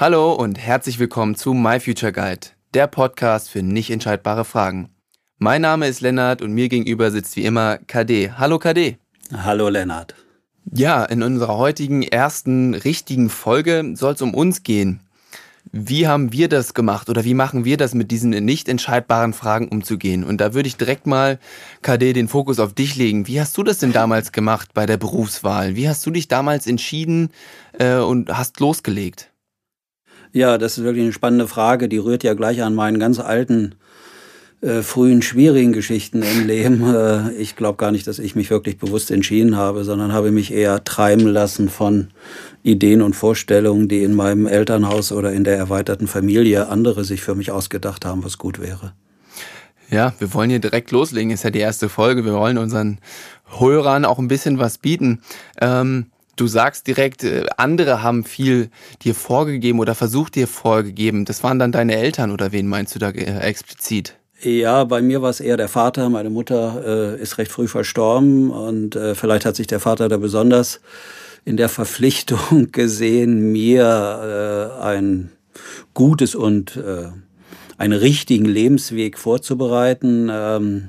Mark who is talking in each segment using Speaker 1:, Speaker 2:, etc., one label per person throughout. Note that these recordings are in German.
Speaker 1: Hallo und herzlich willkommen zu My Future Guide, der Podcast für nicht entscheidbare Fragen. Mein Name ist Lennart und mir gegenüber sitzt wie immer KD. Hallo KD.
Speaker 2: Hallo Lennart.
Speaker 1: Ja, in unserer heutigen ersten richtigen Folge soll es um uns gehen. Wie haben wir das gemacht oder wie machen wir das mit diesen nicht entscheidbaren Fragen umzugehen? Und da würde ich direkt mal, KD, den Fokus auf dich legen. Wie hast du das denn damals gemacht bei der Berufswahl? Wie hast du dich damals entschieden äh, und hast losgelegt?
Speaker 2: Ja, das ist wirklich eine spannende Frage. Die rührt ja gleich an meinen ganz alten, äh, frühen, schwierigen Geschichten im Leben. Äh, ich glaube gar nicht, dass ich mich wirklich bewusst entschieden habe, sondern habe mich eher treiben lassen von Ideen und Vorstellungen, die in meinem Elternhaus oder in der erweiterten Familie andere sich für mich ausgedacht haben, was gut wäre.
Speaker 1: Ja, wir wollen hier direkt loslegen. Ist ja die erste Folge. Wir wollen unseren Hörern auch ein bisschen was bieten. Ähm du sagst direkt, äh, andere haben viel dir vorgegeben oder versucht dir vorgegeben. Das waren dann deine Eltern oder wen meinst du da äh, explizit?
Speaker 2: Ja, bei mir war es eher der Vater. Meine Mutter äh, ist recht früh verstorben und äh, vielleicht hat sich der Vater da besonders in der Verpflichtung gesehen, mir äh, ein gutes und äh, einen richtigen Lebensweg vorzubereiten. Ähm,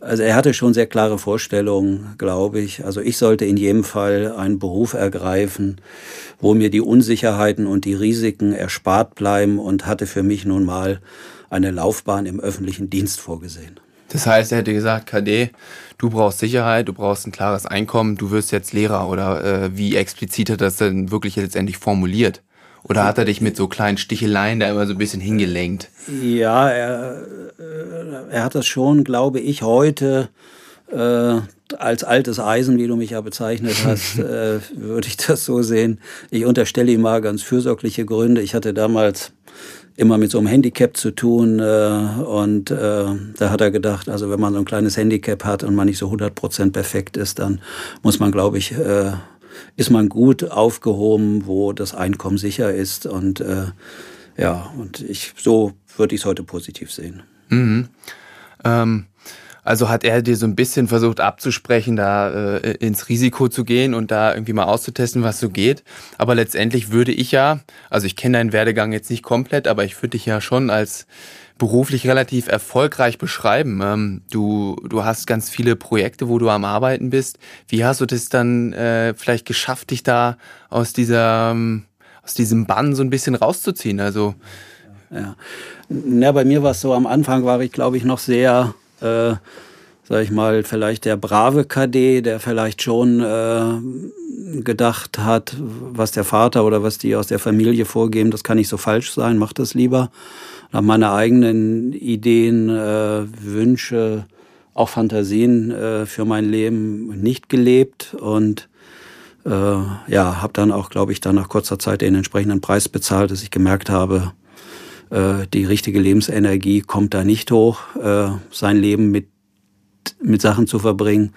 Speaker 2: also er hatte schon sehr klare Vorstellungen, glaube ich. Also ich sollte in jedem Fall einen Beruf ergreifen, wo mir die Unsicherheiten und die Risiken erspart bleiben und hatte für mich nun mal eine Laufbahn im öffentlichen Dienst vorgesehen.
Speaker 1: Das heißt, er hätte gesagt, KD, du brauchst Sicherheit, du brauchst ein klares Einkommen, du wirst jetzt Lehrer oder äh, wie explizit hat das denn wirklich letztendlich formuliert? Oder hat er dich mit so kleinen Sticheleien da immer so ein bisschen hingelenkt?
Speaker 2: Ja, er, äh, er hat das schon, glaube ich, heute äh, als altes Eisen, wie du mich ja bezeichnet hast, äh, würde ich das so sehen. Ich unterstelle ihm mal ganz fürsorgliche Gründe. Ich hatte damals immer mit so einem Handicap zu tun äh, und äh, da hat er gedacht, also wenn man so ein kleines Handicap hat und man nicht so 100% perfekt ist, dann muss man, glaube ich, äh, ist man gut aufgehoben, wo das Einkommen sicher ist. Und äh, ja, und ich so würde ich es heute positiv sehen.
Speaker 1: Mhm. Ähm, also hat er dir so ein bisschen versucht abzusprechen, da äh, ins Risiko zu gehen und da irgendwie mal auszutesten, was so geht. Aber letztendlich würde ich ja, also ich kenne deinen Werdegang jetzt nicht komplett, aber ich würde dich ja schon als beruflich relativ erfolgreich beschreiben. Ähm, du, du hast ganz viele Projekte, wo du am Arbeiten bist. Wie hast du das dann äh, vielleicht geschafft, dich da aus dieser ähm, aus diesem Bann so ein bisschen rauszuziehen? Also
Speaker 2: ja, ja bei mir war es so, am Anfang war ich, glaube ich, noch sehr, äh, sag ich mal, vielleicht der brave KD, der vielleicht schon äh, gedacht hat, was der Vater oder was die aus der Familie vorgeben, das kann nicht so falsch sein, mach das lieber nach meine eigenen Ideen, äh, Wünsche, auch Fantasien äh, für mein Leben nicht gelebt und äh, ja, habe dann auch, glaube ich, dann nach kurzer Zeit den entsprechenden Preis bezahlt, dass ich gemerkt habe, äh, die richtige Lebensenergie kommt da nicht hoch, äh, sein Leben mit, mit Sachen zu verbringen,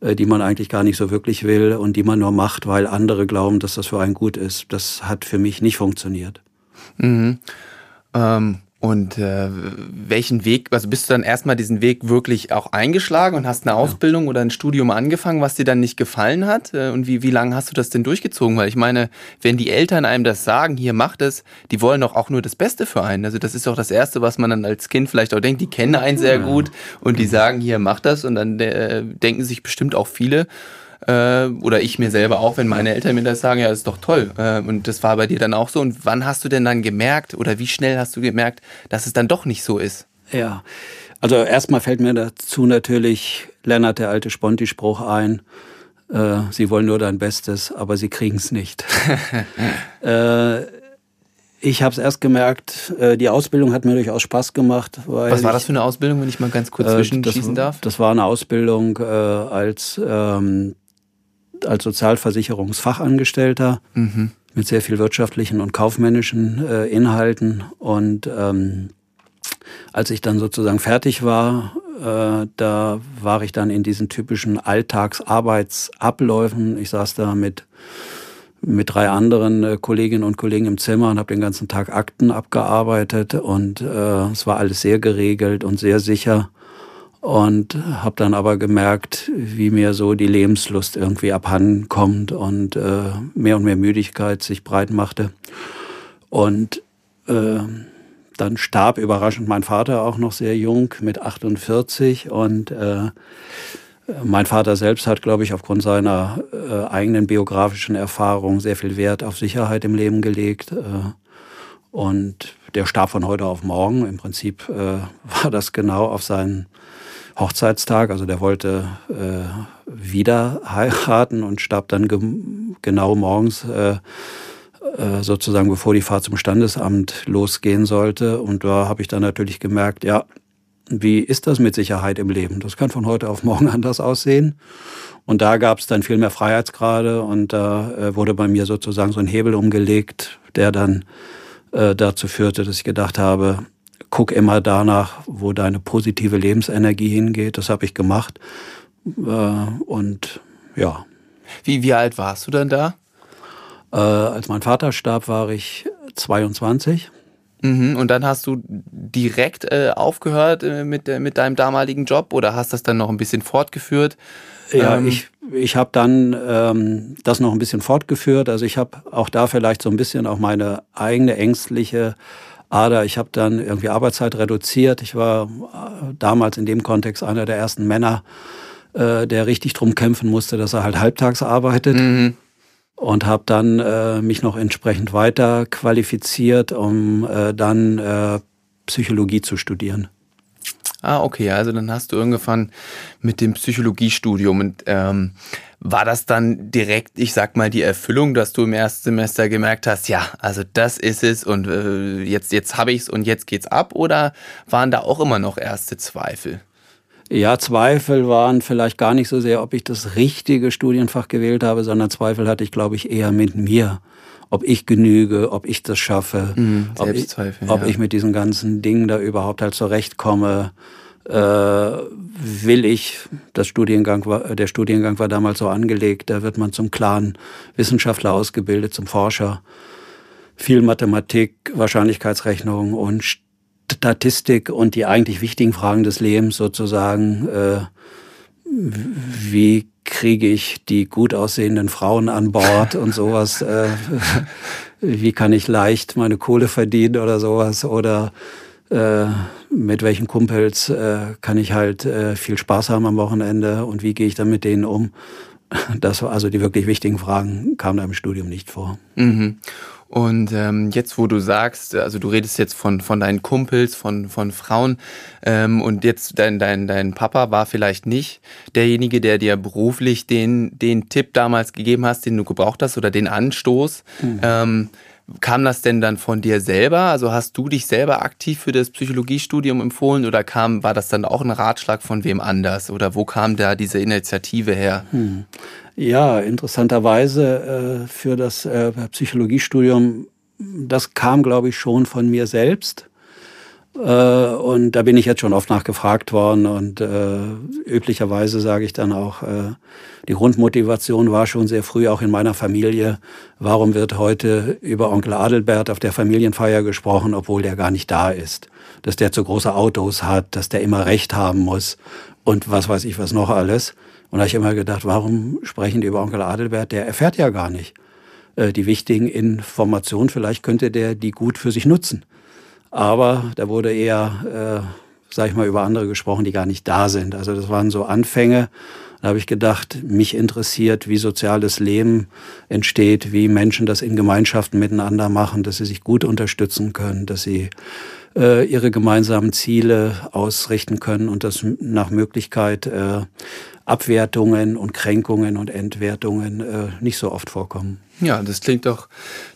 Speaker 2: äh, die man eigentlich gar nicht so wirklich will und die man nur macht, weil andere glauben, dass das für einen gut ist. Das hat für mich nicht funktioniert.
Speaker 1: Mhm. Ähm, und äh, welchen Weg, also bist du dann erstmal diesen Weg wirklich auch eingeschlagen und hast eine ja. Ausbildung oder ein Studium angefangen, was dir dann nicht gefallen hat? Äh, und wie, wie lange hast du das denn durchgezogen? Weil ich meine, wenn die Eltern einem das sagen, hier macht es, die wollen doch auch nur das Beste für einen. Also das ist doch das Erste, was man dann als Kind vielleicht auch denkt, die kennen einen sehr gut und die sagen, hier mach das und dann äh, denken sich bestimmt auch viele, äh, oder ich mir selber auch, wenn meine Eltern mir das sagen, ja, das ist doch toll. Äh, und das war bei dir dann auch so. Und wann hast du denn dann gemerkt oder wie schnell hast du gemerkt, dass es dann doch nicht so ist?
Speaker 2: Ja, also erstmal fällt mir dazu natürlich Lennart, der alte Sponti-Spruch ein. Äh, sie wollen nur dein Bestes, aber sie kriegen es nicht. äh, ich habe es erst gemerkt, äh, die Ausbildung hat mir durchaus Spaß gemacht.
Speaker 1: Was war das für eine Ausbildung, wenn ich mal ganz kurz äh, zwischenschießen darf?
Speaker 2: Das war eine Ausbildung äh, als ähm, als Sozialversicherungsfachangestellter mhm. mit sehr viel wirtschaftlichen und kaufmännischen äh, Inhalten. Und ähm, als ich dann sozusagen fertig war, äh, da war ich dann in diesen typischen Alltagsarbeitsabläufen. Ich saß da mit mit drei anderen äh, Kolleginnen und Kollegen im Zimmer und habe den ganzen Tag Akten abgearbeitet und äh, es war alles sehr geregelt und sehr sicher und habe dann aber gemerkt, wie mir so die Lebenslust irgendwie abhanden kommt und äh, mehr und mehr Müdigkeit sich breit machte. Und äh, dann starb überraschend mein Vater auch noch sehr jung mit 48 und äh, mein Vater selbst hat, glaube ich, aufgrund seiner äh, eigenen biografischen Erfahrung sehr viel Wert auf Sicherheit im Leben gelegt. Äh, und der starb von heute auf morgen. Im Prinzip äh, war das genau auf seinen Hochzeitstag. Also der wollte äh, wieder heiraten und starb dann ge genau morgens äh, äh, sozusagen bevor die Fahrt zum Standesamt losgehen sollte. Und da habe ich dann natürlich gemerkt, ja, wie ist das mit Sicherheit im Leben? Das kann von heute auf morgen anders aussehen. Und da gab es dann viel mehr Freiheitsgrade und da äh, wurde bei mir sozusagen so ein Hebel umgelegt, der dann äh, dazu führte, dass ich gedacht habe, guck immer danach, wo deine positive Lebensenergie hingeht. Das habe ich gemacht. Äh, und ja.
Speaker 1: Wie, wie alt warst du dann da?
Speaker 2: Äh, als mein Vater starb, war ich 22.
Speaker 1: Mhm, und dann hast du direkt äh, aufgehört äh, mit, mit deinem damaligen Job oder hast das dann noch ein bisschen fortgeführt?
Speaker 2: Ja, ähm, ich, ich habe dann ähm, das noch ein bisschen fortgeführt. Also ich habe auch da vielleicht so ein bisschen auch meine eigene ängstliche Ader. Ich habe dann irgendwie Arbeitszeit reduziert. Ich war äh, damals in dem Kontext einer der ersten Männer, äh, der richtig drum kämpfen musste, dass er halt halbtags arbeitet. Mhm und habe dann äh, mich noch entsprechend weiter qualifiziert, um äh, dann äh, Psychologie zu studieren.
Speaker 1: Ah, okay, also dann hast du irgendwann mit dem Psychologiestudium und ähm, war das dann direkt, ich sag mal, die Erfüllung, dass du im ersten Semester gemerkt hast, ja, also das ist es und äh, jetzt, jetzt habe ich es und jetzt geht's ab oder waren da auch immer noch erste Zweifel?
Speaker 2: Ja, Zweifel waren vielleicht gar nicht so sehr, ob ich das richtige Studienfach gewählt habe, sondern Zweifel hatte ich, glaube ich, eher mit mir. Ob ich genüge, ob ich das schaffe, mhm, ob, ich, ob ja. ich mit diesen ganzen Dingen da überhaupt halt zurechtkomme. Äh, will ich, das Studiengang war, der Studiengang war damals so angelegt, da wird man zum klaren Wissenschaftler ausgebildet, zum Forscher. Viel Mathematik, Wahrscheinlichkeitsrechnung und Statistik und die eigentlich wichtigen Fragen des Lebens sozusagen, äh, wie kriege ich die gut aussehenden Frauen an Bord und sowas, äh, wie kann ich leicht meine Kohle verdienen oder sowas oder äh, mit welchen Kumpels äh, kann ich halt äh, viel Spaß haben am Wochenende und wie gehe ich dann mit denen um. Das war also die wirklich wichtigen Fragen kamen da im Studium nicht vor.
Speaker 1: Mhm. Und ähm, jetzt, wo du sagst, also du redest jetzt von, von deinen Kumpels, von, von Frauen ähm, und jetzt dein, dein, dein Papa war vielleicht nicht derjenige, der dir beruflich den, den Tipp damals gegeben hast, den du gebraucht hast oder den Anstoß. Mhm. Ähm, kam das denn dann von dir selber? Also hast du dich selber aktiv für das Psychologiestudium empfohlen oder kam, war das dann auch ein Ratschlag von wem anders? Oder wo kam da diese Initiative her? Hm.
Speaker 2: Ja, interessanterweise äh, für das äh, Psychologiestudium, das kam, glaube ich, schon von mir selbst. Äh, und da bin ich jetzt schon oft nachgefragt worden und äh, üblicherweise sage ich dann auch, äh, die Grundmotivation war schon sehr früh auch in meiner Familie. Warum wird heute über Onkel Adelbert auf der Familienfeier gesprochen, obwohl der gar nicht da ist? Dass der zu große Autos hat, dass der immer Recht haben muss und was weiß ich was noch alles. Und da habe ich immer gedacht, warum sprechen die über Onkel Adelbert? Der erfährt ja gar nicht äh, die wichtigen Informationen. Vielleicht könnte der die gut für sich nutzen. Aber da wurde eher, äh, sag ich mal, über andere gesprochen, die gar nicht da sind. Also das waren so Anfänge. Da habe ich gedacht, mich interessiert, wie soziales Leben entsteht, wie Menschen das in Gemeinschaften miteinander machen, dass sie sich gut unterstützen können, dass sie äh, ihre gemeinsamen Ziele ausrichten können und das nach Möglichkeit äh, Abwertungen und Kränkungen und Entwertungen äh, nicht so oft vorkommen.
Speaker 1: Ja, das klingt doch,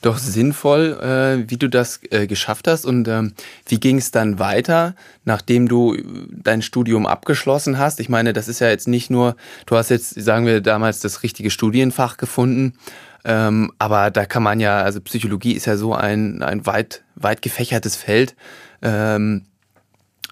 Speaker 1: doch sinnvoll, äh, wie du das äh, geschafft hast. Und ähm, wie ging es dann weiter, nachdem du dein Studium abgeschlossen hast? Ich meine, das ist ja jetzt nicht nur, du hast jetzt, sagen wir, damals das richtige Studienfach gefunden, ähm, aber da kann man ja, also Psychologie ist ja so ein, ein weit, weit gefächertes Feld. Ähm,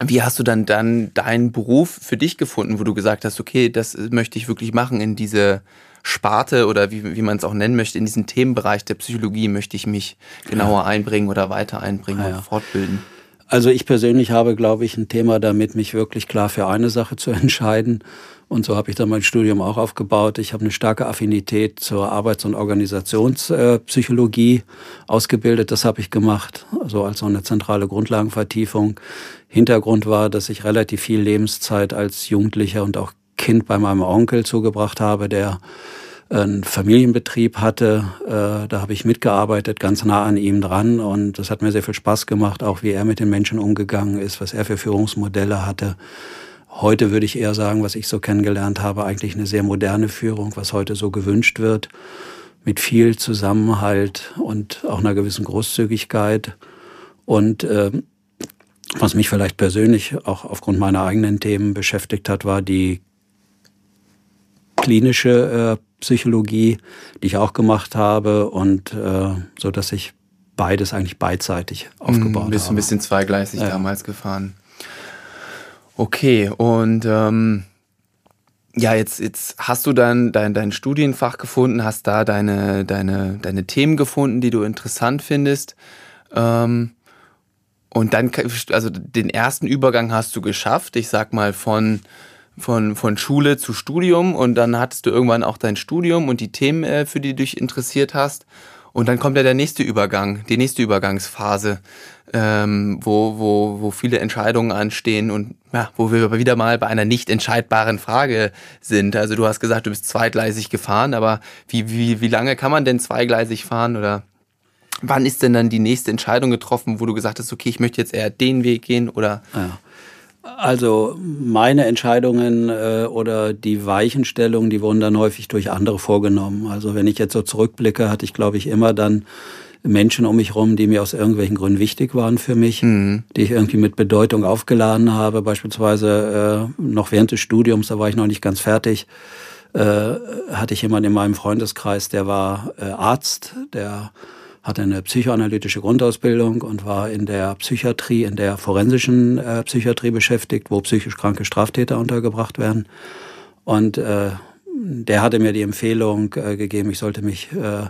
Speaker 1: wie hast du dann dann deinen Beruf für dich gefunden, wo du gesagt hast, okay, das möchte ich wirklich machen in diese Sparte oder wie, wie man es auch nennen möchte, in diesen Themenbereich der Psychologie möchte ich mich genauer einbringen oder weiter einbringen ja, ja. fortbilden?
Speaker 2: Also ich persönlich habe, glaube ich, ein Thema damit, mich wirklich klar für eine Sache zu entscheiden. Und so habe ich dann mein Studium auch aufgebaut. Ich habe eine starke Affinität zur Arbeits- und Organisationspsychologie ausgebildet. Das habe ich gemacht, also als so eine zentrale Grundlagenvertiefung. Hintergrund war, dass ich relativ viel Lebenszeit als Jugendlicher und auch Kind bei meinem Onkel zugebracht habe, der einen Familienbetrieb hatte. Äh, da habe ich mitgearbeitet, ganz nah an ihm dran. Und das hat mir sehr viel Spaß gemacht, auch wie er mit den Menschen umgegangen ist, was er für Führungsmodelle hatte. Heute würde ich eher sagen, was ich so kennengelernt habe, eigentlich eine sehr moderne Führung, was heute so gewünscht wird, mit viel Zusammenhalt und auch einer gewissen Großzügigkeit. Und äh, was mich vielleicht persönlich auch aufgrund meiner eigenen Themen beschäftigt hat, war die klinische äh, Psychologie, die ich auch gemacht habe und äh, so, dass ich beides eigentlich beidseitig aufgebaut
Speaker 1: habe. Bist
Speaker 2: ein
Speaker 1: bisschen zweigleisig ja. damals gefahren. Okay, und ähm, ja, jetzt, jetzt hast du dann dein, dein Studienfach gefunden, hast da deine, deine, deine Themen gefunden, die du interessant findest. Ähm, und dann, also den ersten Übergang hast du geschafft, ich sag mal von, von, von Schule zu Studium und dann hattest du irgendwann auch dein Studium und die Themen, äh, für die du dich interessiert hast. Und dann kommt ja der nächste Übergang, die nächste Übergangsphase, ähm, wo, wo, wo viele Entscheidungen anstehen und ja, wo wir wieder mal bei einer nicht entscheidbaren Frage sind. Also du hast gesagt, du bist zweigleisig gefahren, aber wie, wie, wie lange kann man denn zweigleisig fahren oder wann ist denn dann die nächste Entscheidung getroffen, wo du gesagt hast, okay, ich möchte jetzt eher den Weg gehen oder?
Speaker 2: Ja. Also meine Entscheidungen äh, oder die Weichenstellungen, die wurden dann häufig durch andere vorgenommen. Also wenn ich jetzt so zurückblicke, hatte ich, glaube ich, immer dann Menschen um mich herum, die mir aus irgendwelchen Gründen wichtig waren für mich, mhm. die ich irgendwie mit Bedeutung aufgeladen habe. Beispielsweise äh, noch während des Studiums, da war ich noch nicht ganz fertig, äh, hatte ich jemanden in meinem Freundeskreis, der war äh, Arzt, der hatte eine psychoanalytische Grundausbildung und war in der Psychiatrie, in der forensischen äh, Psychiatrie beschäftigt, wo psychisch kranke Straftäter untergebracht werden. Und äh, der hatte mir die Empfehlung äh, gegeben, ich sollte mich äh,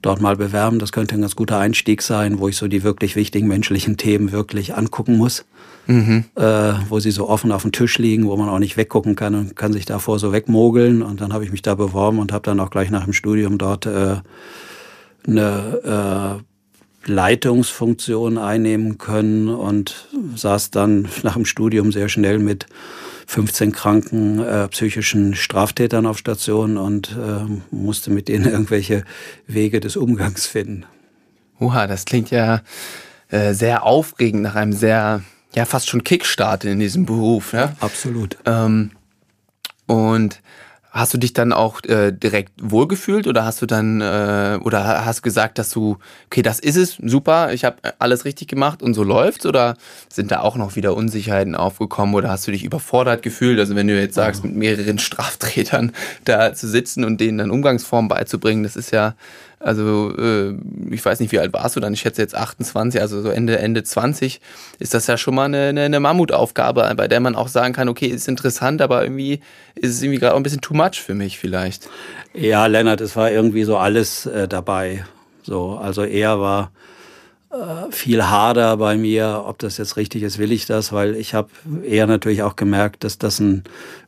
Speaker 2: dort mal bewerben. Das könnte ein ganz guter Einstieg sein, wo ich so die wirklich wichtigen menschlichen Themen wirklich angucken muss. Mhm. Äh, wo sie so offen auf dem Tisch liegen, wo man auch nicht weggucken kann und kann sich davor so wegmogeln. Und dann habe ich mich da beworben und habe dann auch gleich nach dem Studium dort äh, eine äh, Leitungsfunktion einnehmen können und saß dann nach dem Studium sehr schnell mit 15 kranken äh, psychischen Straftätern auf Station und äh, musste mit denen irgendwelche Wege des Umgangs finden.
Speaker 1: Uha, das klingt ja äh, sehr aufregend nach einem sehr, ja fast schon Kickstart in diesem Beruf. Ne?
Speaker 2: Absolut.
Speaker 1: Ähm, und Hast du dich dann auch äh, direkt wohlgefühlt oder hast du dann äh, oder hast gesagt, dass du okay, das ist es, super, ich habe alles richtig gemacht und so läuft's oder sind da auch noch wieder Unsicherheiten aufgekommen oder hast du dich überfordert gefühlt? Also wenn du jetzt sagst, mit mehreren Strafträtern da zu sitzen und denen dann Umgangsformen beizubringen, das ist ja also äh, ich weiß nicht, wie alt warst du dann? Ich schätze jetzt 28, also so Ende, Ende 20. Ist das ja schon mal eine, eine, eine Mammutaufgabe, bei der man auch sagen kann, okay, ist interessant, aber irgendwie ist es irgendwie gerade auch ein bisschen too much für mich vielleicht.
Speaker 2: Ja, Lennart, es war irgendwie so alles äh, dabei. So, also er war äh, viel harder bei mir, ob das jetzt richtig ist, will ich das, weil ich habe eher natürlich auch gemerkt, dass das ein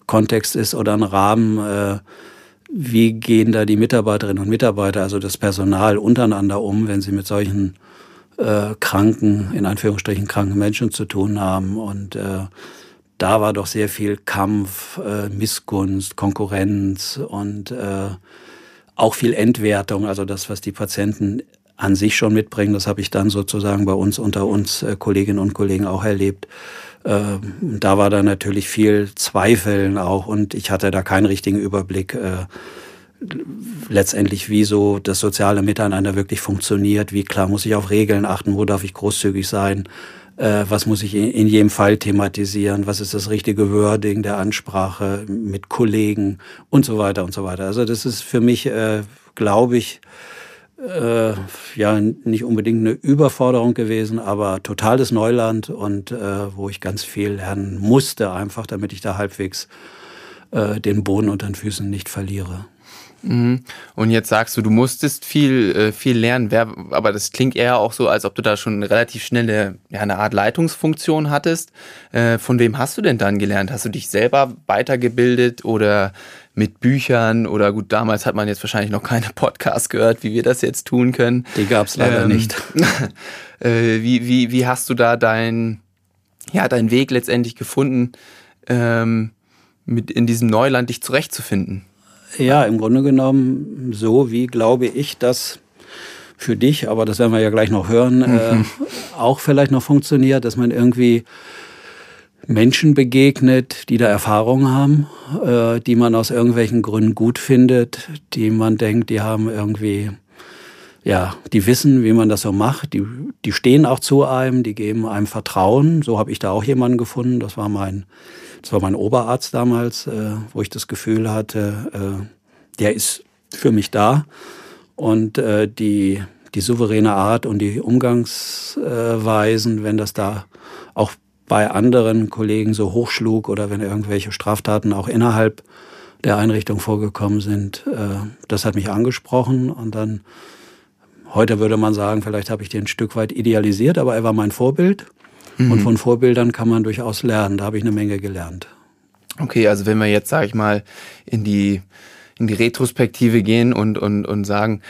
Speaker 2: Kontext ist oder ein Rahmen, äh, wie gehen da die Mitarbeiterinnen und Mitarbeiter, also das Personal untereinander um, wenn sie mit solchen äh, kranken, in Anführungsstrichen kranken Menschen zu tun haben. Und äh, da war doch sehr viel Kampf, äh, Missgunst, Konkurrenz und äh, auch viel Entwertung, also das, was die Patienten an sich schon mitbringen, das habe ich dann sozusagen bei uns unter uns äh, Kolleginnen und Kollegen auch erlebt. Äh, da war da natürlich viel Zweifeln auch und ich hatte da keinen richtigen Überblick. Äh, letztendlich, wie so das soziale Miteinander wirklich funktioniert, wie klar muss ich auf Regeln achten, wo darf ich großzügig sein, äh, was muss ich in, in jedem Fall thematisieren, was ist das richtige Wording der Ansprache mit Kollegen und so weiter und so weiter. Also das ist für mich, äh, glaube ich, äh, ja nicht unbedingt eine Überforderung gewesen, aber totales Neuland und äh, wo ich ganz viel lernen musste, einfach damit ich da halbwegs äh, den Boden unter den Füßen nicht verliere.
Speaker 1: Mhm. Und jetzt sagst du, du musstest viel, äh, viel lernen, aber das klingt eher auch so, als ob du da schon eine relativ schnelle, ja, eine Art Leitungsfunktion hattest. Äh, von wem hast du denn dann gelernt? Hast du dich selber weitergebildet oder mit Büchern oder gut, damals hat man jetzt wahrscheinlich noch keine Podcasts gehört, wie wir das jetzt tun können.
Speaker 2: Die gab es leider ähm, nicht.
Speaker 1: äh, wie, wie, wie hast du da dein, ja, deinen Weg letztendlich gefunden, ähm, mit in diesem Neuland dich zurechtzufinden?
Speaker 2: Ja, im Grunde genommen so, wie glaube ich, dass für dich, aber das werden wir ja gleich noch hören, äh, auch vielleicht noch funktioniert, dass man irgendwie Menschen begegnet, die da Erfahrung haben, äh, die man aus irgendwelchen Gründen gut findet, die man denkt, die haben irgendwie, ja, die wissen, wie man das so macht, die, die stehen auch zu einem, die geben einem Vertrauen. So habe ich da auch jemanden gefunden. Das war mein das war mein Oberarzt damals, äh, wo ich das Gefühl hatte, äh, der ist für mich da. Und äh, die, die souveräne Art und die Umgangsweisen, wenn das da auch bei anderen Kollegen so hochschlug oder wenn irgendwelche Straftaten auch innerhalb der Einrichtung vorgekommen sind, äh, das hat mich angesprochen. Und dann, heute würde man sagen, vielleicht habe ich den ein Stück weit idealisiert, aber er war mein Vorbild. Mhm. Und von Vorbildern kann man durchaus lernen. Da habe ich eine Menge gelernt.
Speaker 1: Okay, also wenn wir jetzt, sage ich mal, in die, in die Retrospektive gehen und, und, und sagen,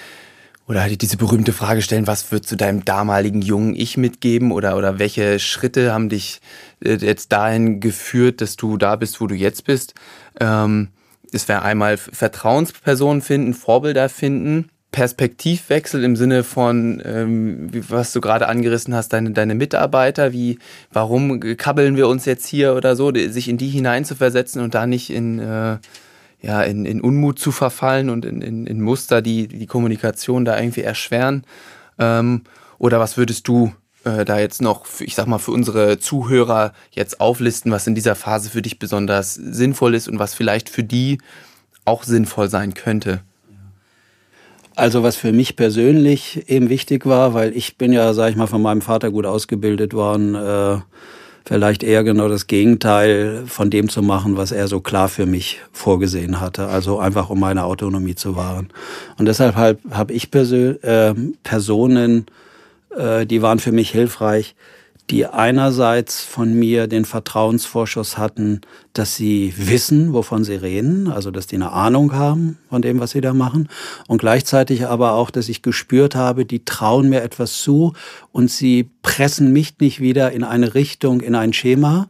Speaker 1: oder halt diese berühmte Frage stellen, was würdest du deinem damaligen jungen Ich mitgeben oder, oder welche Schritte haben dich äh, jetzt dahin geführt, dass du da bist, wo du jetzt bist? Ähm, es wäre einmal Vertrauenspersonen finden, Vorbilder finden Perspektivwechsel im Sinne von, ähm, was du gerade angerissen hast, deine, deine Mitarbeiter, wie, warum kabbeln wir uns jetzt hier oder so, sich in die hineinzuversetzen und da nicht in, äh, ja, in, in Unmut zu verfallen und in, in, in Muster, die die Kommunikation da irgendwie erschweren. Ähm, oder was würdest du äh, da jetzt noch, ich sag mal, für unsere Zuhörer jetzt auflisten, was in dieser Phase für dich besonders sinnvoll ist und was vielleicht für die auch sinnvoll sein könnte?
Speaker 2: Also was für mich persönlich eben wichtig war, weil ich bin ja, sag ich mal, von meinem Vater gut ausgebildet worden, äh, vielleicht eher genau das Gegenteil von dem zu machen, was er so klar für mich vorgesehen hatte. Also einfach um meine Autonomie zu wahren. Und deshalb halt, habe ich Persö äh, Personen, äh, die waren für mich hilfreich, die einerseits von mir den Vertrauensvorschuss hatten, dass sie wissen, wovon sie reden, also dass die eine Ahnung haben von dem, was sie da machen, und gleichzeitig aber auch, dass ich gespürt habe, die trauen mir etwas zu und sie pressen mich nicht wieder in eine Richtung, in ein Schema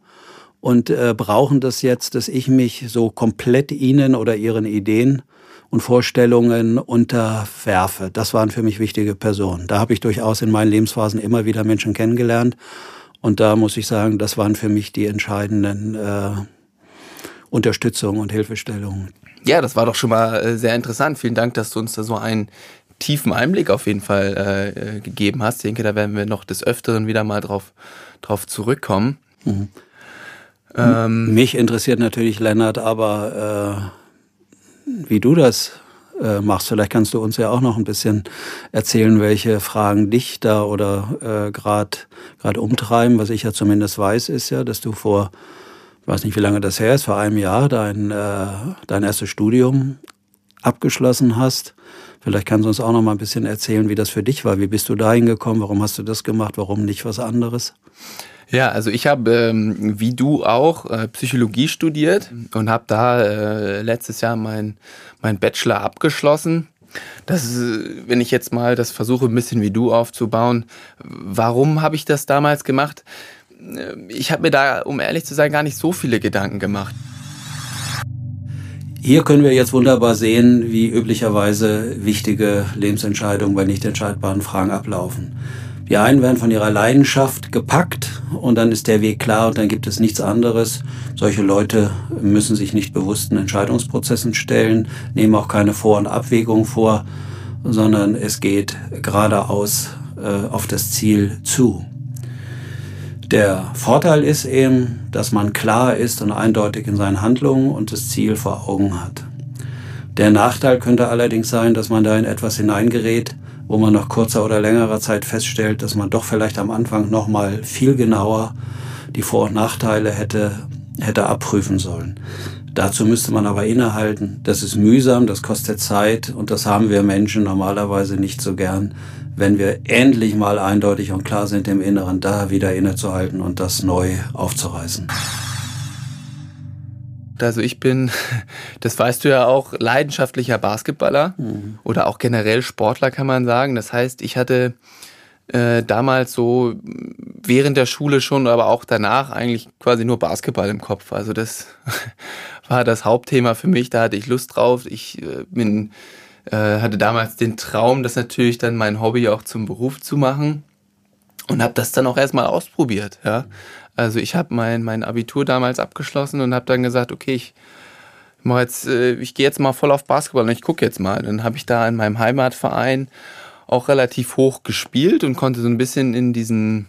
Speaker 2: und äh, brauchen das jetzt, dass ich mich so komplett ihnen oder ihren Ideen und Vorstellungen unterwerfe. Das waren für mich wichtige Personen. Da habe ich durchaus in meinen Lebensphasen immer wieder Menschen kennengelernt. Und da muss ich sagen, das waren für mich die entscheidenden äh, Unterstützung und Hilfestellungen.
Speaker 1: Ja, das war doch schon mal äh, sehr interessant. Vielen Dank, dass du uns da so einen tiefen Einblick auf jeden Fall äh, äh gegeben hast. Ich denke, da werden wir noch des Öfteren wieder mal drauf, drauf zurückkommen. Mhm.
Speaker 2: Ähm, Mich interessiert natürlich, Lennart, aber äh, wie du das äh, machst. Vielleicht kannst du uns ja auch noch ein bisschen erzählen, welche Fragen dich da oder äh, gerade umtreiben. Was ich ja zumindest weiß, ist ja, dass du vor, weiß nicht, wie lange das her ist, vor einem Jahr dein, äh, dein erstes Studium abgeschlossen hast. Vielleicht kannst du uns auch noch mal ein bisschen erzählen, wie das für dich war. Wie bist du dahin gekommen? Warum hast du das gemacht? Warum nicht was anderes?
Speaker 1: Ja, also ich habe ähm, wie du auch äh, Psychologie studiert und habe da äh, letztes Jahr mein, mein Bachelor abgeschlossen. Das ist, wenn ich jetzt mal das versuche, ein bisschen wie du aufzubauen. Warum habe ich das damals gemacht? Äh, ich habe mir da, um ehrlich zu sein, gar nicht so viele Gedanken gemacht.
Speaker 2: Hier können wir jetzt wunderbar sehen, wie üblicherweise wichtige Lebensentscheidungen bei nicht entscheidbaren Fragen ablaufen. Die einen werden von ihrer Leidenschaft gepackt und dann ist der Weg klar und dann gibt es nichts anderes. Solche Leute müssen sich nicht bewussten Entscheidungsprozessen stellen, nehmen auch keine Vor- und Abwägung vor, sondern es geht geradeaus äh, auf das Ziel zu. Der Vorteil ist eben, dass man klar ist und eindeutig in seinen Handlungen und das Ziel vor Augen hat. Der Nachteil könnte allerdings sein, dass man da in etwas hineingerät, wo man nach kurzer oder längerer Zeit feststellt, dass man doch vielleicht am Anfang noch mal viel genauer die Vor- und Nachteile hätte, hätte abprüfen sollen. Dazu müsste man aber innehalten. Das ist mühsam, das kostet Zeit und das haben wir Menschen normalerweise nicht so gern. Wenn wir endlich mal eindeutig und klar sind im Inneren, da wieder innezuhalten und das neu aufzureißen.
Speaker 1: Also ich bin, das weißt du ja auch, leidenschaftlicher Basketballer mhm. oder auch generell Sportler kann man sagen. Das heißt, ich hatte äh, damals so während der Schule schon, aber auch danach eigentlich quasi nur Basketball im Kopf. Also das war das Hauptthema für mich. Da hatte ich Lust drauf. Ich äh, bin, äh, hatte damals den Traum, das natürlich dann mein Hobby auch zum Beruf zu machen und habe das dann auch erstmal ausprobiert. Ja, also ich habe mein mein Abitur damals abgeschlossen und habe dann gesagt, okay, ich mach jetzt, äh, ich gehe jetzt mal voll auf Basketball und ich gucke jetzt mal. Dann habe ich da in meinem Heimatverein auch relativ hoch gespielt und konnte so ein bisschen in diesen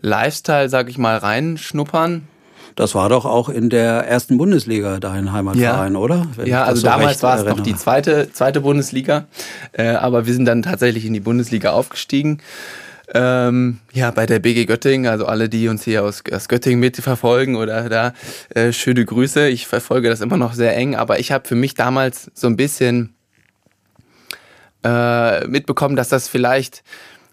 Speaker 1: Lifestyle, sag ich mal, reinschnuppern.
Speaker 2: Das war doch auch in der ersten Bundesliga dein Heimatverein,
Speaker 1: ja.
Speaker 2: oder?
Speaker 1: Wenn ja, also so damals war es noch die zweite, zweite Bundesliga, äh, aber wir sind dann tatsächlich in die Bundesliga aufgestiegen. Ähm, ja, bei der BG Göttingen, also alle, die uns hier aus, aus Göttingen mitverfolgen oder da, äh, schöne Grüße. Ich verfolge das immer noch sehr eng, aber ich habe für mich damals so ein bisschen äh, mitbekommen, dass das vielleicht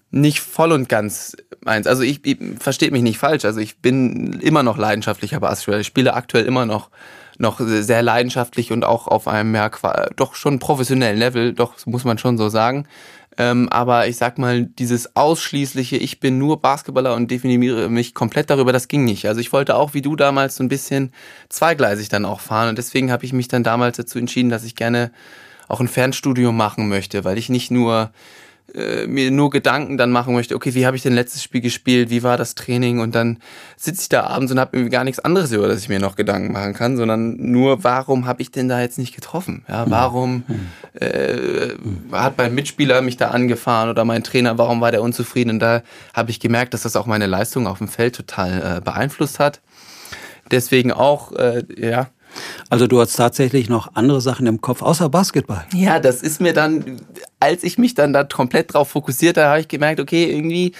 Speaker 1: nicht voll und ganz meins. Also ich, ich versteht mich nicht falsch. Also ich bin immer noch leidenschaftlicher Basketball. Ich spiele aktuell immer noch noch sehr leidenschaftlich und auch auf einem ja doch schon professionellen Level, doch muss man schon so sagen. Ähm, aber ich sag mal, dieses ausschließliche, ich bin nur Basketballer und definiere mich komplett darüber, das ging nicht. Also ich wollte auch wie du damals so ein bisschen zweigleisig dann auch fahren und deswegen habe ich mich dann damals dazu entschieden, dass ich gerne auch ein Fernstudium machen möchte, weil ich nicht nur äh, mir nur Gedanken dann machen möchte, okay, wie habe ich denn letztes Spiel gespielt, wie war das Training und dann sitze ich da abends und habe irgendwie gar nichts anderes über, das ich mir noch Gedanken machen kann, sondern nur, warum habe ich denn da jetzt nicht getroffen? Ja, warum äh, hat mein Mitspieler mich da angefahren oder mein Trainer, warum war der unzufrieden? Und da habe ich gemerkt, dass das auch meine Leistung auf dem Feld total äh, beeinflusst hat. Deswegen auch, äh, ja,
Speaker 2: also du hast tatsächlich noch andere Sachen im Kopf außer Basketball.
Speaker 1: Ja, das ist mir dann, als ich mich dann da komplett drauf fokussiert habe, habe ich gemerkt, okay, irgendwie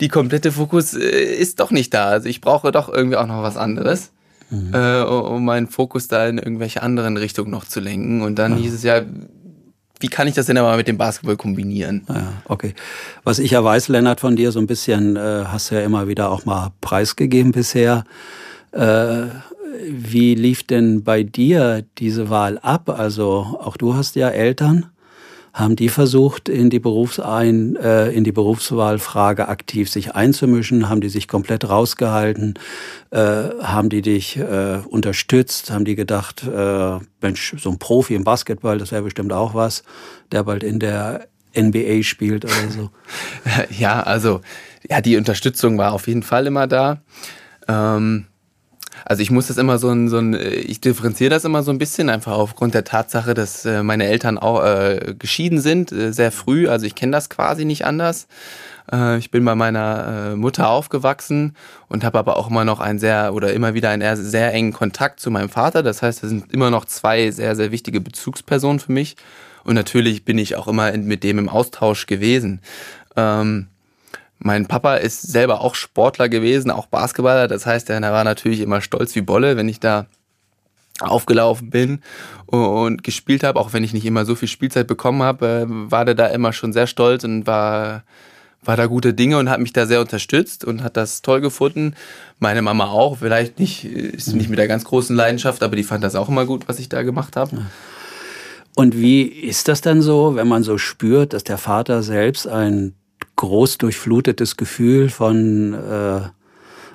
Speaker 1: die komplette Fokus äh, ist doch nicht da. Also ich brauche doch irgendwie auch noch was anderes, mhm. äh, um meinen Fokus da in irgendwelche anderen Richtungen noch zu lenken. Und dann ja. hieß es ja, wie kann ich das denn aber mit dem Basketball kombinieren?
Speaker 2: Ja, okay. Was ich ja weiß, Lennart, von dir so ein bisschen, äh, hast du ja immer wieder auch mal preisgegeben bisher. Äh, wie lief denn bei dir diese Wahl ab? Also auch du hast ja Eltern. Haben die versucht, in die, Berufsein, äh, in die Berufswahlfrage aktiv sich einzumischen? Haben die sich komplett rausgehalten? Äh, haben die dich äh, unterstützt? Haben die gedacht, äh, Mensch, so ein Profi im Basketball, das wäre bestimmt auch was, der bald in der NBA spielt oder so?
Speaker 1: Ja, also ja, die Unterstützung war auf jeden Fall immer da. Ähm also ich muss das immer so ein, so ein ich differenziere das immer so ein bisschen, einfach aufgrund der Tatsache, dass äh, meine Eltern auch äh, geschieden sind, äh, sehr früh. Also ich kenne das quasi nicht anders. Äh, ich bin bei meiner äh, Mutter aufgewachsen und habe aber auch immer noch einen sehr oder immer wieder einen sehr engen Kontakt zu meinem Vater. Das heißt, das sind immer noch zwei sehr, sehr wichtige Bezugspersonen für mich. Und natürlich bin ich auch immer mit dem im Austausch gewesen. Ähm, mein Papa ist selber auch Sportler gewesen, auch Basketballer. Das heißt, er war natürlich immer stolz wie Bolle, wenn ich da aufgelaufen bin und gespielt habe, auch wenn ich nicht immer so viel Spielzeit bekommen habe, äh, war der da immer schon sehr stolz und war war da gute Dinge und hat mich da sehr unterstützt und hat das toll gefunden. Meine Mama auch, vielleicht nicht, ist nicht mit der ganz großen Leidenschaft, aber die fand das auch immer gut, was ich da gemacht habe.
Speaker 2: Und wie ist das dann so, wenn man so spürt, dass der Vater selbst ein groß durchflutetes Gefühl von äh,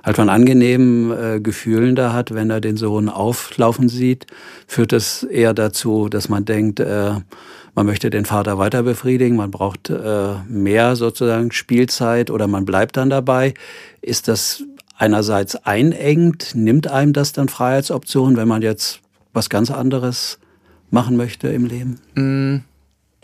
Speaker 2: halt von angenehmen äh, Gefühlen da hat, wenn er den Sohn auflaufen sieht, führt das eher dazu, dass man denkt, äh, man möchte den Vater weiter befriedigen, man braucht äh, mehr sozusagen Spielzeit oder man bleibt dann dabei. Ist das einerseits einengend, nimmt einem das dann Freiheitsoptionen, wenn man jetzt was ganz anderes machen möchte im Leben?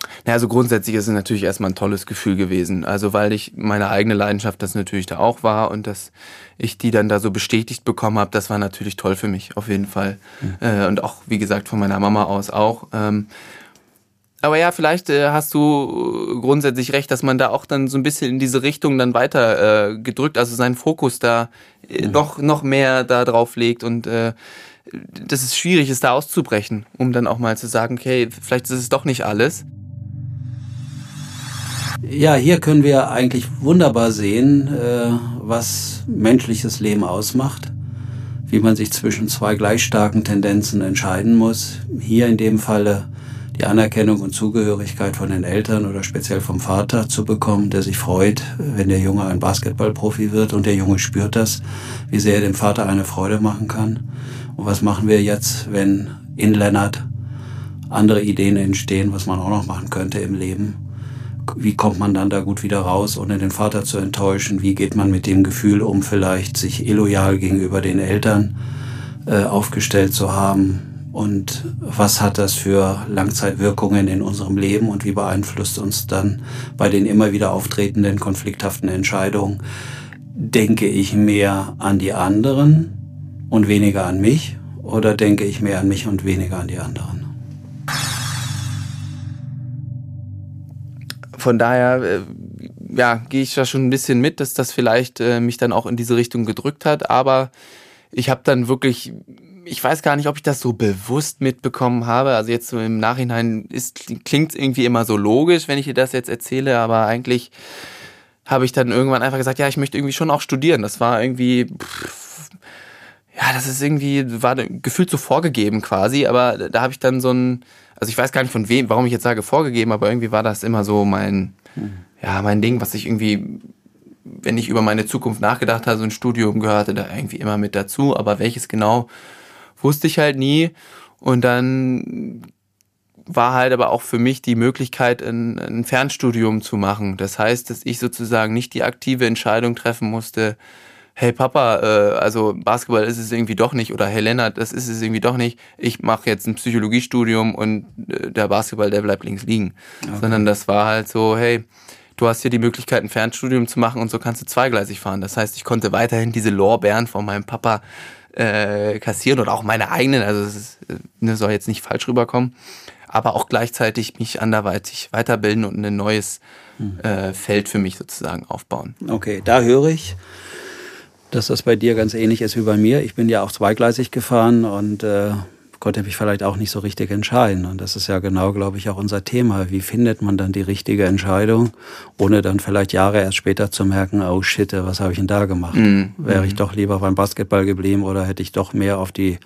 Speaker 1: Mm. Ja, also grundsätzlich ist es natürlich erstmal ein tolles Gefühl gewesen. Also weil ich meine eigene Leidenschaft das natürlich da auch war und dass ich die dann da so bestätigt bekommen habe, das war natürlich toll für mich, auf jeden Fall. Mhm. Äh, und auch, wie gesagt, von meiner Mama aus auch. Ähm, aber ja, vielleicht äh, hast du grundsätzlich recht, dass man da auch dann so ein bisschen in diese Richtung dann weiter äh, gedrückt, also seinen Fokus da äh, mhm. noch, noch mehr da drauf legt und äh, dass es schwierig ist, da auszubrechen, um dann auch mal zu sagen, okay, vielleicht ist es doch nicht alles.
Speaker 2: Ja, hier können wir eigentlich wunderbar sehen, äh, was menschliches Leben ausmacht, wie man sich zwischen zwei gleich starken Tendenzen entscheiden muss. Hier in dem Falle die Anerkennung und Zugehörigkeit von den Eltern oder speziell vom Vater zu bekommen, der sich freut, wenn der Junge ein Basketballprofi wird und der Junge spürt das, wie sehr er dem Vater eine Freude machen kann. Und was machen wir jetzt, wenn in Lennart andere Ideen entstehen, was man auch noch machen könnte im Leben? Wie kommt man dann da gut wieder raus, ohne den Vater zu enttäuschen? Wie geht man mit dem Gefühl um, vielleicht sich illoyal gegenüber den Eltern äh, aufgestellt zu haben? und was hat das für Langzeitwirkungen in unserem Leben und wie beeinflusst uns dann bei den immer wieder auftretenden konflikthaften Entscheidungen, denke ich mehr an die anderen und weniger an mich oder denke ich mehr an mich und weniger an die anderen?
Speaker 1: Von daher äh, ja, gehe ich da schon ein bisschen mit, dass das vielleicht äh, mich dann auch in diese Richtung gedrückt hat, aber ich habe dann wirklich ich weiß gar nicht, ob ich das so bewusst mitbekommen habe. Also jetzt so im Nachhinein klingt es irgendwie immer so logisch, wenn ich dir das jetzt erzähle, aber eigentlich habe ich dann irgendwann einfach gesagt, ja, ich möchte irgendwie schon auch studieren. Das war irgendwie, pff, ja, das ist irgendwie, war gefühlt so vorgegeben quasi, aber da habe ich dann so ein, also ich weiß gar nicht von wem, warum ich jetzt sage vorgegeben, aber irgendwie war das immer so mein, ja, mein Ding, was ich irgendwie wenn ich über meine Zukunft nachgedacht habe, so ein Studium gehörte da irgendwie immer mit dazu, aber welches genau, wusste ich halt nie. Und dann war halt aber auch für mich die Möglichkeit, ein, ein, Fernstudium zu machen. Das heißt, dass ich sozusagen nicht die aktive Entscheidung treffen musste, hey Papa, äh, also Basketball ist es irgendwie doch nicht oder hey Lennart, das ist es irgendwie doch nicht. Ich mache jetzt ein Psychologiestudium und äh, der Basketball, der bleibt links liegen. Okay. Sondern das war halt so, hey, du hast hier die Möglichkeit, ein Fernstudium zu machen und so kannst du zweigleisig fahren. Das heißt, ich konnte weiterhin diese Lorbeeren von meinem Papa äh, kassieren oder auch meine eigenen, also es ist, ne, soll jetzt nicht falsch rüberkommen, aber auch gleichzeitig mich anderweitig weiterbilden und ein neues hm. äh, Feld für mich sozusagen aufbauen.
Speaker 2: Okay, da höre ich, dass das bei dir ganz ähnlich ist wie bei mir. Ich bin ja auch zweigleisig gefahren und äh, konnte mich vielleicht auch nicht so richtig entscheiden. Und das ist ja genau, glaube ich, auch unser Thema. Wie findet man dann die richtige Entscheidung, ohne dann vielleicht Jahre erst später zu merken, oh shit, was habe ich denn da gemacht? Mhm. Wäre ich doch lieber beim Basketball geblieben oder hätte ich doch mehr auf die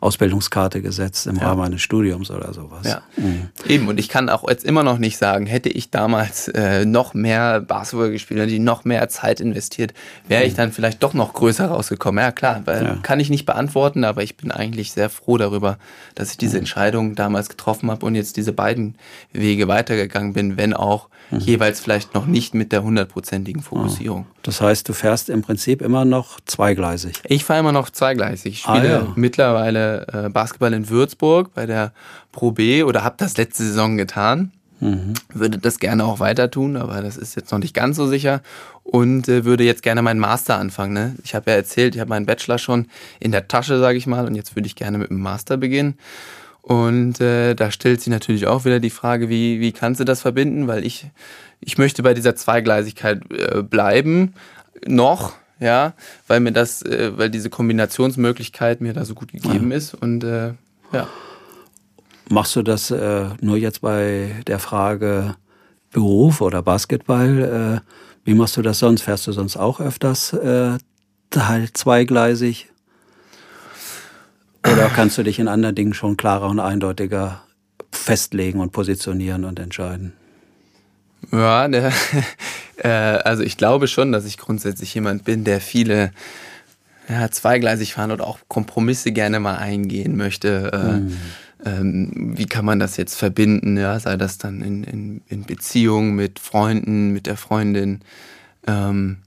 Speaker 2: Ausbildungskarte gesetzt im ja. Rahmen eines Studiums oder sowas.
Speaker 1: Ja. Mhm. Eben, und ich kann auch jetzt immer noch nicht sagen, hätte ich damals äh, noch mehr Basketball gespielt, hätte ich noch mehr Zeit investiert, wäre mhm. ich dann vielleicht doch noch größer rausgekommen. Ja, klar, weil ja. kann ich nicht beantworten, aber ich bin eigentlich sehr froh darüber, dass ich diese mhm. Entscheidung damals getroffen habe und jetzt diese beiden Wege weitergegangen bin, wenn auch mhm. jeweils vielleicht noch nicht mit der hundertprozentigen Fokussierung.
Speaker 2: Das heißt, du fährst im Prinzip immer noch zweigleisig.
Speaker 1: Ich fahre immer noch zweigleisig. Ich ah, spiele ah, ja. mittlerweile äh, Basketball in Würzburg bei der Pro B oder habe das letzte Saison getan. Mhm. Würde das gerne auch weiter tun, aber das ist jetzt noch nicht ganz so sicher. Und äh, würde jetzt gerne meinen Master anfangen. Ne? Ich habe ja erzählt, ich habe meinen Bachelor schon in der Tasche, sage ich mal, und jetzt würde ich gerne mit dem Master beginnen. Und äh, da stellt sich natürlich auch wieder die Frage, wie, wie kannst du das verbinden? Weil ich, ich möchte bei dieser Zweigleisigkeit äh, bleiben, noch, ja, weil mir das, äh, weil diese Kombinationsmöglichkeit mir da so gut gegeben ja. ist. Und äh, ja.
Speaker 2: Machst du das äh, nur jetzt bei der Frage Beruf oder Basketball? Äh, wie machst du das sonst? Fährst du sonst auch öfters äh, halt zweigleisig? Oder kannst du dich in anderen Dingen schon klarer und eindeutiger festlegen und positionieren und entscheiden?
Speaker 1: Ja, der, äh, also ich glaube schon, dass ich grundsätzlich jemand bin, der viele ja, zweigleisig fahren und auch Kompromisse gerne mal eingehen möchte. Äh, mhm ähm, wie kann man das jetzt verbinden, ja, sei das dann in, in, in Beziehung mit Freunden, mit der Freundin, ähm,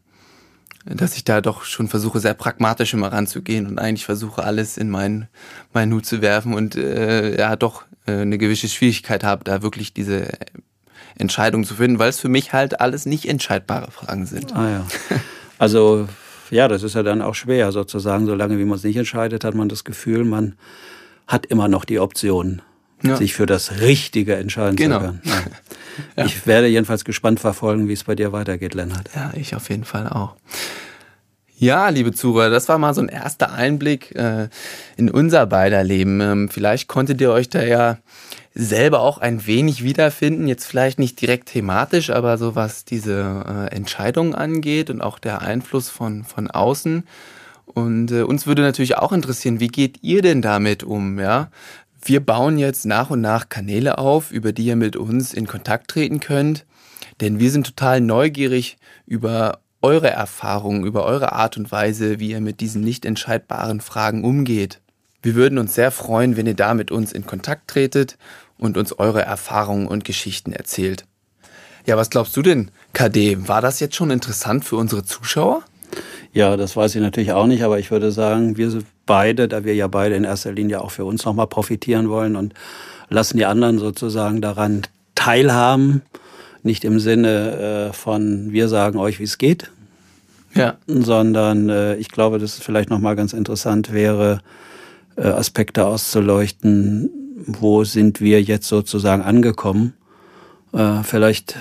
Speaker 1: dass ich da doch schon versuche, sehr pragmatisch immer ranzugehen und eigentlich versuche, alles in meinen, meinen Hut zu werfen und äh, ja, doch äh, eine gewisse Schwierigkeit habe, da wirklich diese Entscheidung zu finden, weil es für mich halt alles nicht entscheidbare Fragen sind.
Speaker 2: Ah ja. Also ja, das ist ja dann auch schwer sozusagen. Solange wie man es nicht entscheidet, hat man das Gefühl, man hat immer noch die Option, ja. sich für das Richtige entscheiden genau. zu können. Ja. ja. Ich werde jedenfalls gespannt verfolgen, wie es bei dir weitergeht, Lennart.
Speaker 1: Ja, ich auf jeden Fall auch. Ja, liebe Zuhörer, das war mal so ein erster Einblick äh, in unser beider Leben. Ähm, vielleicht konntet ihr euch da ja selber auch ein wenig wiederfinden. Jetzt vielleicht nicht direkt thematisch, aber so was diese äh, Entscheidungen angeht und auch der Einfluss von, von außen. Und äh, uns würde natürlich auch interessieren, wie geht ihr denn damit um? Ja, wir bauen jetzt nach und nach Kanäle auf, über die ihr mit uns in Kontakt treten könnt. Denn wir sind total neugierig über eure Erfahrungen, über eure Art und Weise, wie ihr mit diesen nicht entscheidbaren Fragen umgeht. Wir würden uns sehr freuen, wenn ihr da mit uns in Kontakt tretet und uns eure Erfahrungen und Geschichten erzählt. Ja, was glaubst du denn, KD? War das jetzt schon interessant für unsere Zuschauer?
Speaker 2: Ja, das weiß ich natürlich auch nicht, aber ich würde sagen, wir beide, da wir ja beide in erster Linie auch für uns nochmal profitieren wollen und lassen die anderen sozusagen daran teilhaben, nicht im Sinne äh, von wir sagen euch, wie es geht, ja. sondern äh, ich glaube, dass es vielleicht nochmal ganz interessant wäre, äh, Aspekte auszuleuchten, wo sind wir jetzt sozusagen angekommen. Vielleicht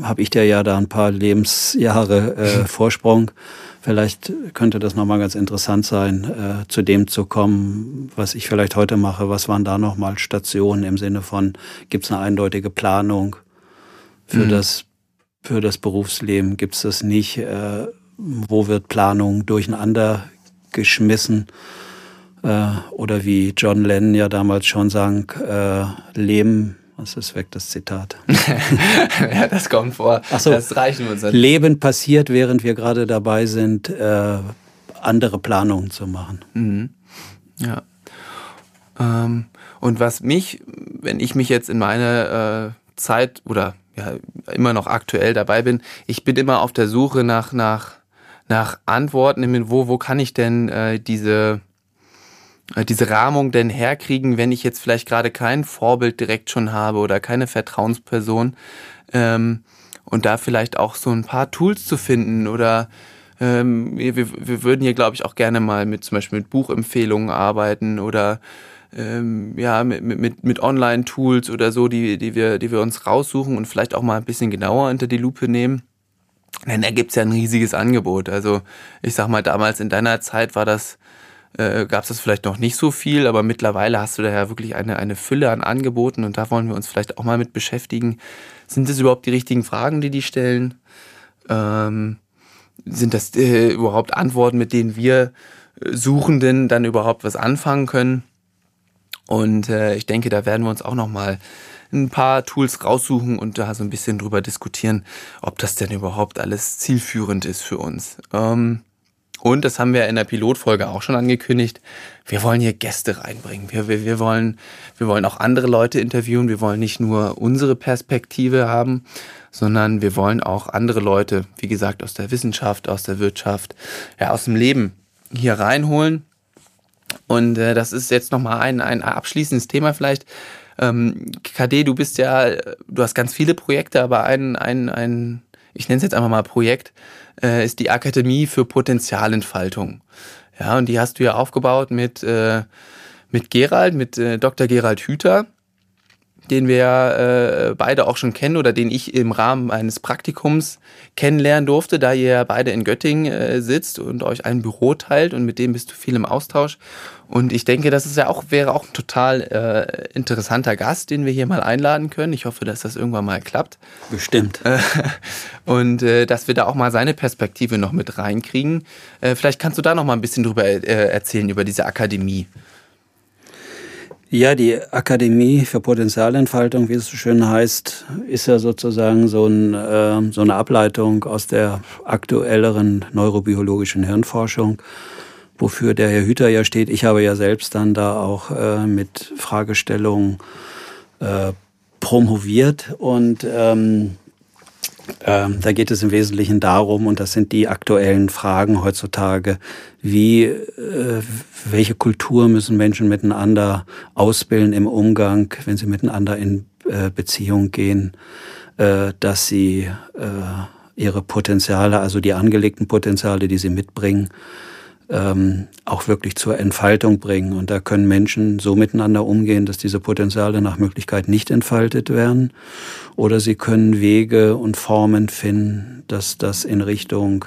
Speaker 2: habe ich dir ja da ein paar Lebensjahre Vorsprung. Vielleicht könnte das nochmal ganz interessant sein, äh, zu dem zu kommen, was ich vielleicht heute mache. Was waren da nochmal Stationen im Sinne von, gibt es eine eindeutige Planung? für, mhm. das, für das Berufsleben gibt es das nicht. Äh, wo wird Planung durcheinander geschmissen? Äh, oder wie John Lennon ja damals schon sang, äh, Leben, was ist weg, das Zitat?
Speaker 1: ja, das kommt vor.
Speaker 2: Ach so, das reichen uns. Leben passiert, während wir gerade dabei sind, äh, andere Planungen zu machen.
Speaker 1: Mhm. Ja. Ähm, und was mich, wenn ich mich jetzt in meine äh, Zeit oder ja, immer noch aktuell dabei bin, ich bin immer auf der Suche nach, nach, nach Antworten, wo, wo kann ich denn äh, diese, diese Rahmung denn herkriegen, wenn ich jetzt vielleicht gerade kein Vorbild direkt schon habe oder keine Vertrauensperson ähm, und da vielleicht auch so ein paar Tools zu finden oder ähm, wir, wir würden hier, glaube ich, auch gerne mal mit zum Beispiel mit Buchempfehlungen arbeiten oder ähm, ja, mit, mit, mit Online-Tools oder so, die, die, wir, die wir uns raussuchen und vielleicht auch mal ein bisschen genauer unter die Lupe nehmen. Denn da gibt's ja ein riesiges Angebot. Also ich sag mal, damals in deiner Zeit war das, äh, gab es das vielleicht noch nicht so viel, aber mittlerweile hast du da ja wirklich eine, eine Fülle an Angeboten und da wollen wir uns vielleicht auch mal mit beschäftigen. Sind das überhaupt die richtigen Fragen, die die stellen? Ähm, sind das äh, überhaupt Antworten, mit denen wir Suchenden dann überhaupt was anfangen können? Und äh, ich denke, da werden wir uns auch nochmal ein paar Tools raussuchen und da so ein bisschen drüber diskutieren, ob das denn überhaupt alles zielführend ist für uns. Ähm, und das haben wir in der Pilotfolge auch schon angekündigt. Wir wollen hier Gäste reinbringen. Wir, wir, wir, wollen, wir wollen auch andere Leute interviewen. Wir wollen nicht nur unsere Perspektive haben, sondern wir wollen auch andere Leute, wie gesagt, aus der Wissenschaft, aus der Wirtschaft, ja, aus dem Leben hier reinholen und äh, das ist jetzt nochmal ein, ein abschließendes Thema vielleicht. Ähm, KD, du bist ja, du hast ganz viele Projekte, aber ein, ein, ein ich nenne es jetzt einfach mal Projekt, äh, ist die Akademie für Potenzialentfaltung. Ja, und die hast du ja aufgebaut mit, äh, mit Gerald, mit äh, Dr. Gerald Hüther den wir äh, beide auch schon kennen oder den ich im Rahmen eines Praktikums kennenlernen durfte, da ihr ja beide in Göttingen äh, sitzt und euch ein Büro teilt und mit dem bist du viel im Austausch. Und ich denke, das ist ja auch, wäre auch ein total äh, interessanter Gast, den wir hier mal einladen können. Ich hoffe, dass das irgendwann mal klappt.
Speaker 2: Bestimmt.
Speaker 1: und äh, dass wir da auch mal seine Perspektive noch mit reinkriegen. Äh, vielleicht kannst du da noch mal ein bisschen drüber äh, erzählen, über diese Akademie.
Speaker 2: Ja, die Akademie für Potenzialentfaltung, wie es so schön heißt, ist ja sozusagen so, ein, äh, so eine Ableitung aus der aktuelleren neurobiologischen Hirnforschung, wofür der Herr Hüter ja steht. Ich habe ja selbst dann da auch äh, mit Fragestellungen äh, promoviert und ähm, ähm, da geht es im Wesentlichen darum, und das sind die aktuellen Fragen heutzutage, wie, äh, welche Kultur müssen Menschen miteinander ausbilden im Umgang, wenn sie miteinander in äh, Beziehung gehen, äh, dass sie äh, ihre Potenziale, also die angelegten Potenziale, die sie mitbringen, ähm, auch wirklich zur Entfaltung bringen. Und da können Menschen so miteinander umgehen, dass diese Potenziale nach Möglichkeit nicht entfaltet werden. Oder sie können Wege und Formen finden, dass das in Richtung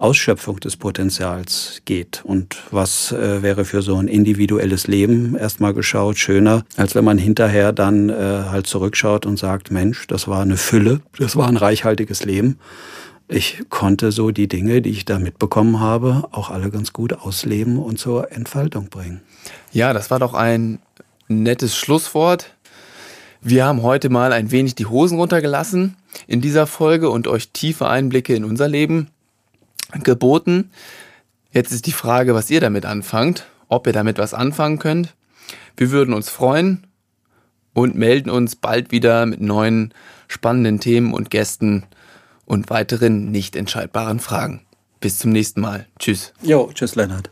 Speaker 2: Ausschöpfung des Potenzials geht. Und was äh, wäre für so ein individuelles Leben erstmal geschaut schöner, als wenn man hinterher dann äh, halt zurückschaut und sagt, Mensch, das war eine Fülle, das war ein reichhaltiges Leben. Ich konnte so die Dinge, die ich da mitbekommen habe, auch alle ganz gut ausleben und zur Entfaltung bringen.
Speaker 1: Ja, das war doch ein nettes Schlusswort. Wir haben heute mal ein wenig die Hosen runtergelassen in dieser Folge und euch tiefe Einblicke in unser Leben geboten. Jetzt ist die Frage, was ihr damit anfangt, ob ihr damit was anfangen könnt. Wir würden uns freuen und melden uns bald wieder mit neuen spannenden Themen und Gästen und weiteren nicht entscheidbaren Fragen. Bis zum nächsten Mal. Tschüss.
Speaker 2: Jo, tschüss, Lennart.